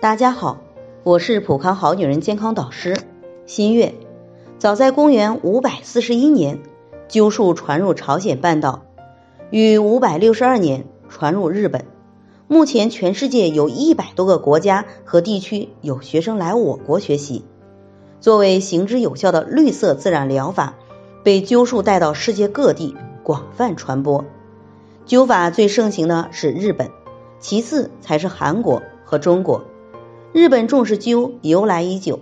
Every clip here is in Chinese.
大家好，我是普康好女人健康导师新月。早在公元五百四十一年，灸术传入朝鲜半岛，于五百六十二年传入日本。目前，全世界有一百多个国家和地区有学生来我国学习。作为行之有效的绿色自然疗法，被灸术带到世界各地，广泛传播。灸法最盛行的是日本，其次才是韩国和中国。日本重视灸由来已久，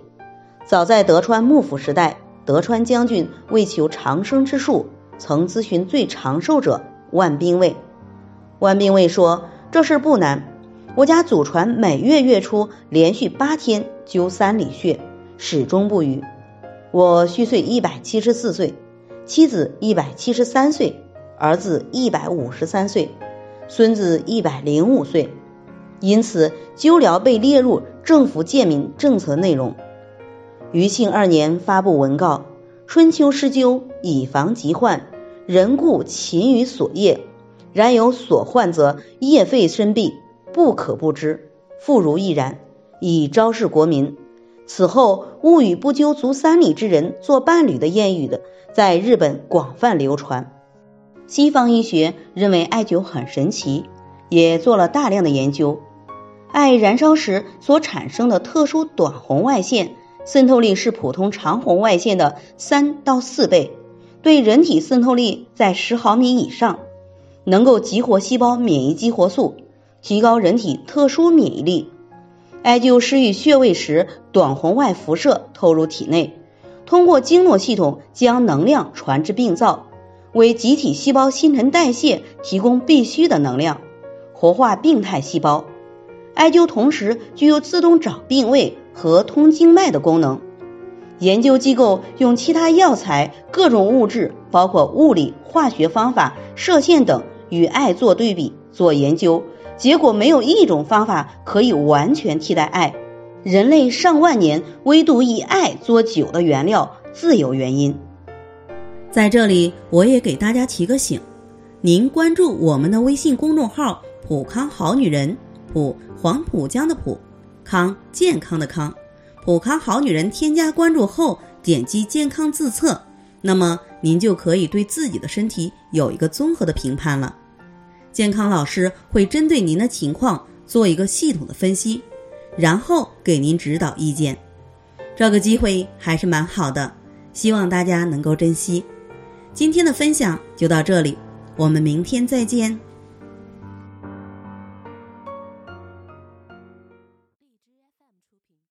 早在德川幕府时代，德川将军为求长生之术，曾咨询最长寿者万兵卫。万兵卫说：“这事不难，我家祖传每月月初连续八天灸三里穴，始终不渝。我虚岁一百七十四岁，妻子一百七十三岁，儿子一百五十三岁，孙子一百零五岁。”因此，灸疗被列入政府健民政策内容。余庆二年发布文告：春秋施灸，以防疾患。人固勤于所业，然有所患则业废身弊，不可不知。妇孺亦然，以昭示国民。此后，勿与不灸足三里之人做伴侣的谚语的，在日本广泛流传。西方医学认为艾灸很神奇，也做了大量的研究。艾燃烧时所产生的特殊短红外线渗透力是普通长红外线的三到四倍，对人体渗透力在十毫米以上，能够激活细胞免疫激活素，提高人体特殊免疫力。艾灸施于穴位时，短红外辐射透入体内，通过经络系统将能量传至病灶，为集体细胞新陈代谢提供必需的能量，活化病态细胞。艾灸同时具有自动找病位和通经脉的功能。研究机构用其他药材、各种物质，包括物理、化学方法、射线等，与艾做对比做研究，结果没有一种方法可以完全替代艾。人类上万年唯独以艾做酒的原料，自有原因。在这里，我也给大家提个醒：您关注我们的微信公众号“普康好女人”。普黄浦江的浦，康健康的康，普康好女人添加关注后，点击健康自测，那么您就可以对自己的身体有一个综合的评判了。健康老师会针对您的情况做一个系统的分析，然后给您指导意见。这个机会还是蛮好的，希望大家能够珍惜。今天的分享就到这里，我们明天再见。